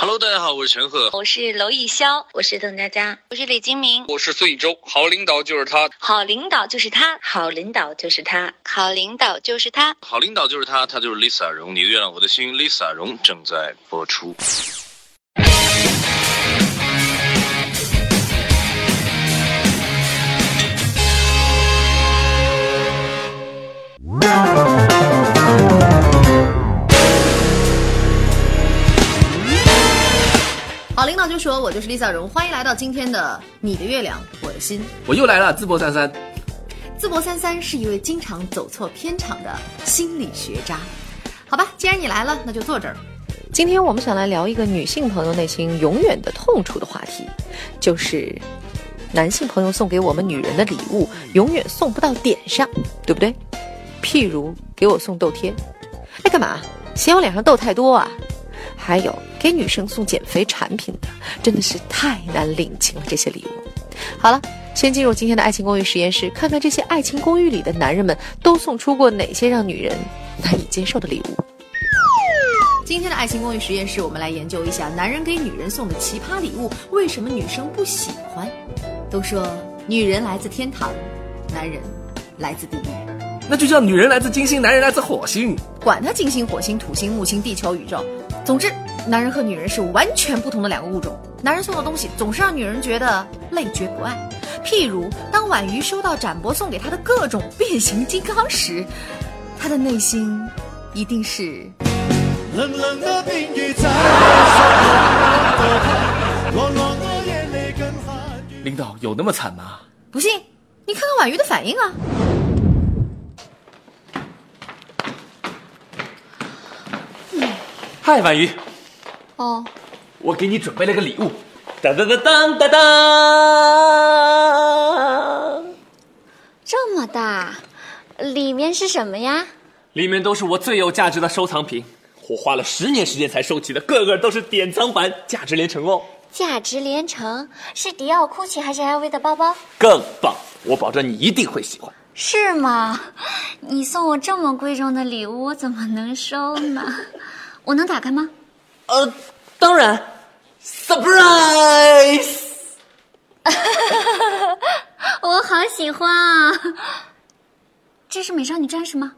Hello，大家好，我是陈赫，我是娄艺潇，我是邓家佳，我是李金铭，我是孙艺洲。好领导就是他，好领导就是他，好领导就是他，好领导就是他，好领导就是他，他就是 Lisa 荣，你的月亮我的心，Lisa 荣正在播出。就说：“我是 Lisa 荣，欢迎来到今天的你的月亮我的心。我又来了，淄博三三。淄博三三是一位经常走错片场的心理学渣。好吧，既然你来了，那就坐这儿。今天我们想来聊一个女性朋友内心永远的痛楚的话题，就是男性朋友送给我们女人的礼物永远送不到点上，对不对？譬如给我送痘贴，哎，干嘛？嫌我脸上痘太多啊？还有给女生送减肥产品的，真的是太难领情了。这些礼物，好了，先进入今天的爱情公寓实验室，看看这些爱情公寓里的男人们都送出过哪些让女人难以接受的礼物。今天的爱情公寓实验室，我们来研究一下男人给女人送的奇葩礼物，为什么女生不喜欢？都说女人来自天堂，男人来自地狱，那就叫女人来自金星，男人来自火星。管他金星、火星、土星、木星、地球、宇宙。总之，男人和女人是完全不同的两个物种。男人送的东西总是让女人觉得累觉不爱。譬如，当婉瑜收到展博送给她的各种变形金刚时，她的内心一定是。冷冷的冰雨在领导有那么惨吗？不信，你看看婉瑜的反应啊。嗨，婉瑜。哦，我给你准备了个礼物。当当当当当当。这么大，里面是什么呀？里面都是我最有价值的收藏品，我花了十年时间才收集的，个个都是典藏版，价值连城哦。价值连城是迪奥、GUCCI 还是 LV 的包包？更棒，我保证你一定会喜欢。是吗？你送我这么贵重的礼物，我怎么能收呢？我能打开吗？呃，当然，surprise！我好喜欢啊！这是美少女战士吗？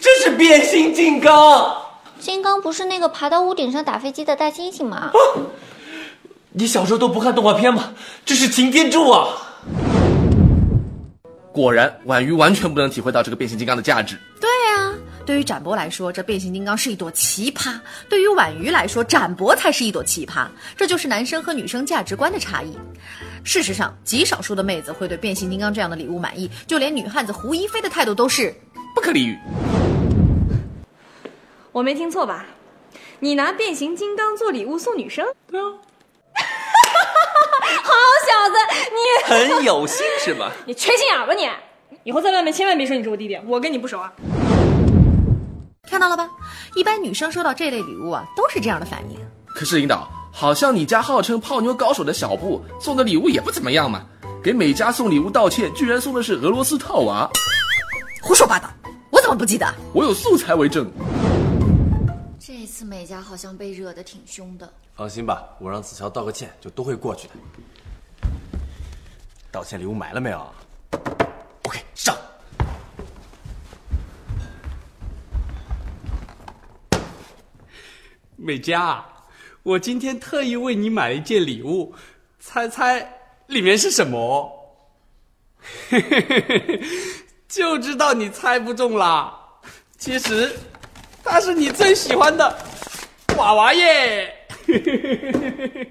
这是变形金刚。金刚不是那个爬到屋顶上打飞机的大猩猩吗？你小时候都不看动画片吗？这是擎天柱啊！果然，婉瑜完全不能体会到这个变形金刚的价值。对于展博来说，这变形金刚是一朵奇葩；对于婉瑜来说，展博才是一朵奇葩。这就是男生和女生价值观的差异。事实上，极少数的妹子会对变形金刚这样的礼物满意，就连女汉子胡一菲的态度都是不可理喻。我没听错吧？你拿变形金刚做礼物送女生？对啊。好小子，你很有心是吧？你缺心眼吧你！以后在外面千万别说你是我弟弟，我跟你不熟啊。看到了吧？一般女生收到这类礼物啊，都是这样的反应。可是领导，好像你家号称泡妞高手的小布送的礼物也不怎么样嘛。给美嘉送礼物道歉，居然送的是俄罗斯套娃。胡说八道！我怎么不记得？我有素材为证。这次美嘉好像被惹得挺凶的。放心吧，我让子乔道个歉，就都会过去的。道歉礼物买了没有？OK，上。美嘉，我今天特意为你买了一件礼物，猜猜里面是什么？就知道你猜不中啦！其实，它是你最喜欢的娃娃耶！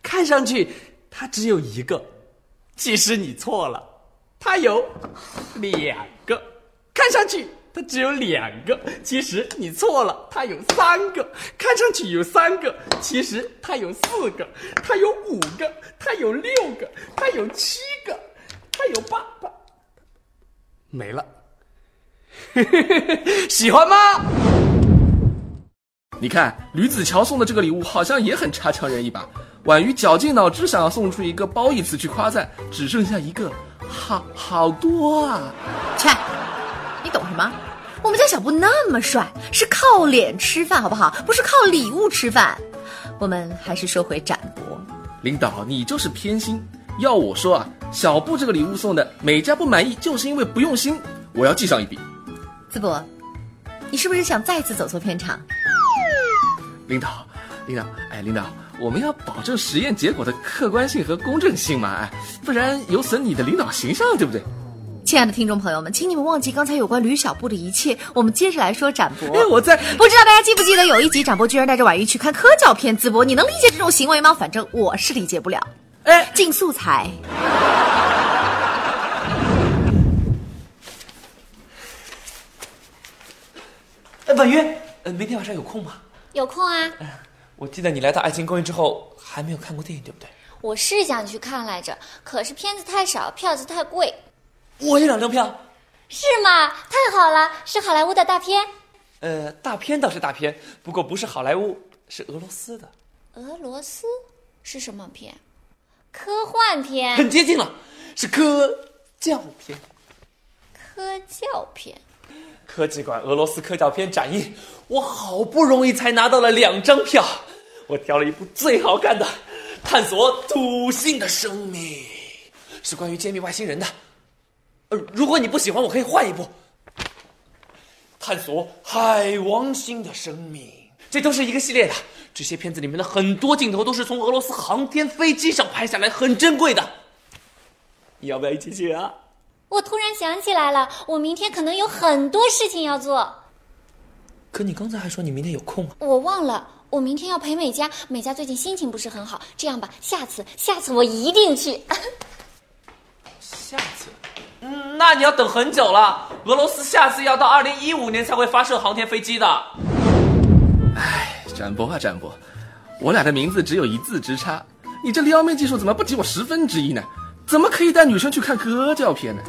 看上去它只有一个，其实你错了，它有两个。看上去。它只有两个，其实你错了，它有三个。看上去有三个，其实它有四个。它有五个，它有六个，它有七个，它有八八，没了。喜欢吗？你看吕子乔送的这个礼物好像也很差强人意吧？婉瑜绞尽脑汁想要送出一个褒义词去夸赞，只剩下一个，好好多啊！切，你懂什么？我们家小布那么帅，是靠脸吃饭，好不好？不是靠礼物吃饭。我们还是说回展博。领导，你就是偏心。要我说啊，小布这个礼物送的，每家不满意就是因为不用心，我要记上一笔。淄博，你是不是想再次走错片场？领导，领导，哎，领导，我们要保证实验结果的客观性和公正性嘛，哎，不然有损你的领导形象，对不对？亲爱的听众朋友们，请你们忘记刚才有关吕小布的一切，我们接着来说展博。哎，我在，不知道大家记不记得有一集展博居然带着婉瑜去看科教片，淄博，你能理解这种行为吗？反正我是理解不了。哎，进素材。哎，婉瑜，呃，明天晚上有空吗？有空啊。我记得你来到爱情公寓之后还没有看过电影，对不对？我是想去看来着，可是片子太少，票子太贵。我有两张票。是吗？太好了，是好莱坞的大片。呃，大片倒是大片，不过不是好莱坞，是俄罗斯的。俄罗斯是什么片？科幻片。很接近了，是科教片。科教片。科技馆俄罗斯科教片展映，我好不容易才拿到了两张票，我挑了一部最好看的，探索土星的生命，是关于揭秘外星人的。呃，如果你不喜欢，我可以换一部。探索海王星的生命，这都是一个系列的。这些片子里面的很多镜头都是从俄罗斯航天飞机上拍下来，很珍贵的。你要不要一起去啊？我突然想起来了，我明天可能有很多事情要做。可你刚才还说你明天有空啊？我忘了，我明天要陪美嘉，美嘉最近心情不是很好。这样吧，下次，下次我一定去。下次。嗯，那你要等很久了。俄罗斯下次要到二零一五年才会发射航天飞机的。哎，展博啊展博，我俩的名字只有一字之差，你这撩妹技术怎么不及我十分之一呢？怎么可以带女生去看科教片呢？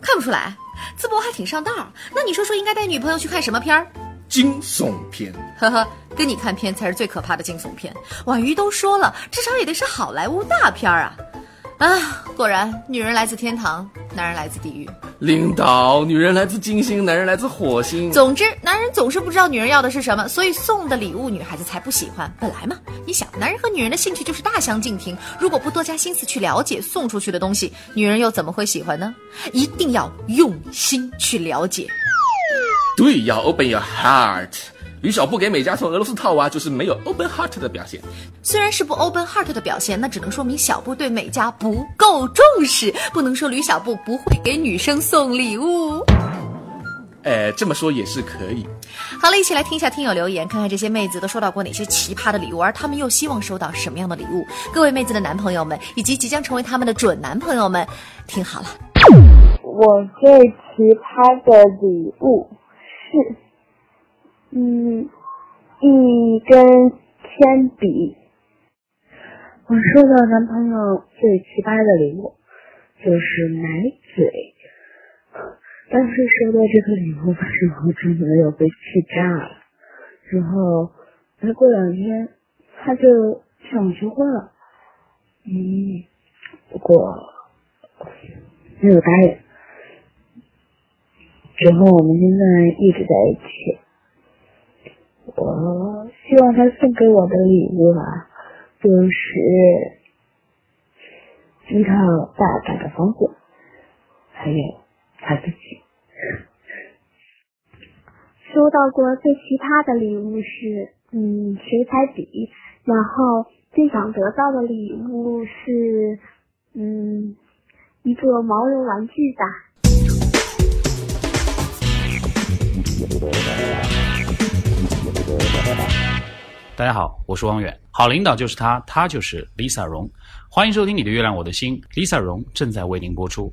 看不出来，淄博还挺上道。那你说说，应该带女朋友去看什么片儿？惊悚片。呵呵，跟你看片才是最可怕的惊悚片。婉瑜都说了，至少也得是好莱坞大片啊。啊，果然，女人来自天堂，男人来自地狱。领导，女人来自金星，男人来自火星。总之，男人总是不知道女人要的是什么，所以送的礼物女孩子才不喜欢。本来嘛，你想，男人和女人的兴趣就是大相径庭，如果不多加心思去了解送出去的东西，女人又怎么会喜欢呢？一定要用心去了解。对，要 open your heart。吕小布给美嘉送俄罗斯套娃，就是没有 open heart 的表现。虽然是不 open heart 的表现，那只能说明小布对美嘉不够重视，不能说吕小布不会给女生送礼物。哎，这么说也是可以。好了，一起来听一下听友留言，看看这些妹子都收到过哪些奇葩的礼物，而她们又希望收到什么样的礼物？各位妹子的男朋友们，以及即将成为他们的准男朋友们，听好了。我最奇葩的礼物是。嗯，一根铅笔。我收到男朋友最奇葩的礼物就是奶嘴。当时收到这个礼物的时候，真的要被气炸了。之后，没过两天，他就向我求婚了。嗯，不过没有答应。之后，我们现在一直在一起。我希望他送给我的礼物啊，就是一套大大的房子，还有他自己。收到过最奇葩的礼物是，嗯，水彩笔，然后最想得到的礼物是，嗯，一个毛绒玩具吧。大家好，我是汪远。好领导就是他，他就是 Lisa 荣。欢迎收听《你的月亮我的心》，Lisa 荣正在为您播出。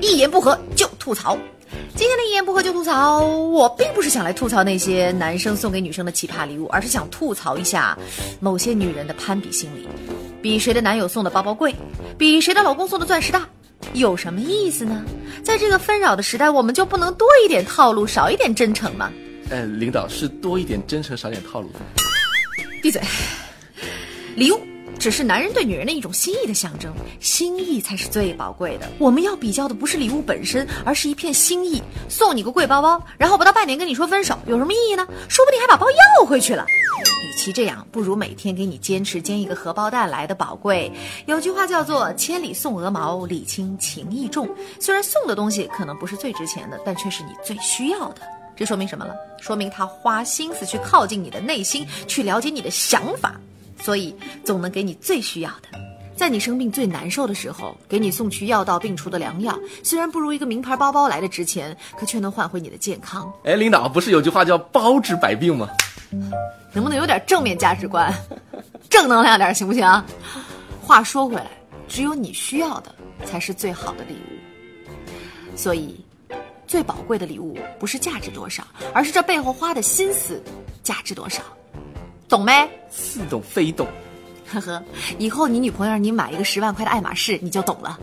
一言不合就吐槽。今天的一言不合就吐槽，我并不是想来吐槽那些男生送给女生的奇葩礼物，而是想吐槽一下某些女人的攀比心理，比谁的男友送的包包贵，比谁的老公送的钻石大。有什么意思呢？在这个纷扰的时代，我们就不能多一点套路，少一点真诚吗？呃，领导是多一点真诚，少点套路。闭嘴！礼物只是男人对女人的一种心意的象征，心意才是最宝贵的。我们要比较的不是礼物本身，而是一片心意。送你个贵包包，然后不到半年跟你说分手，有什么意义呢？说不定还把包要回去了。与其这样，不如每天给你坚持煎一个荷包蛋来的宝贵。有句话叫做“千里送鹅毛，礼轻情意重”。虽然送的东西可能不是最值钱的，但却是你最需要的。这说明什么了？说明他花心思去靠近你的内心，去了解你的想法，所以总能给你最需要的。在你生病最难受的时候，给你送去药到病除的良药，虽然不如一个名牌包包来的值钱，可却能换回你的健康。哎，领导，不是有句话叫“包治百病”吗？能不能有点正面价值观，正能量点行不行？话说回来，只有你需要的才是最好的礼物。所以，最宝贵的礼物不是价值多少，而是这背后花的心思价值多少，懂没？似懂非懂。呵呵，以后你女朋友让你买一个十万块的爱马仕，你就懂了。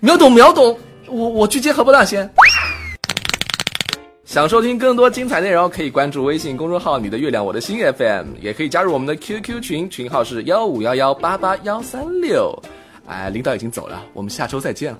秒懂秒懂，我我去接荷包蛋先。想收听更多精彩内容，可以关注微信公众号“你的月亮我的心 FM”，也可以加入我们的 QQ 群，群号是幺五幺幺八八幺三六。哎，领导已经走了，我们下周再见了。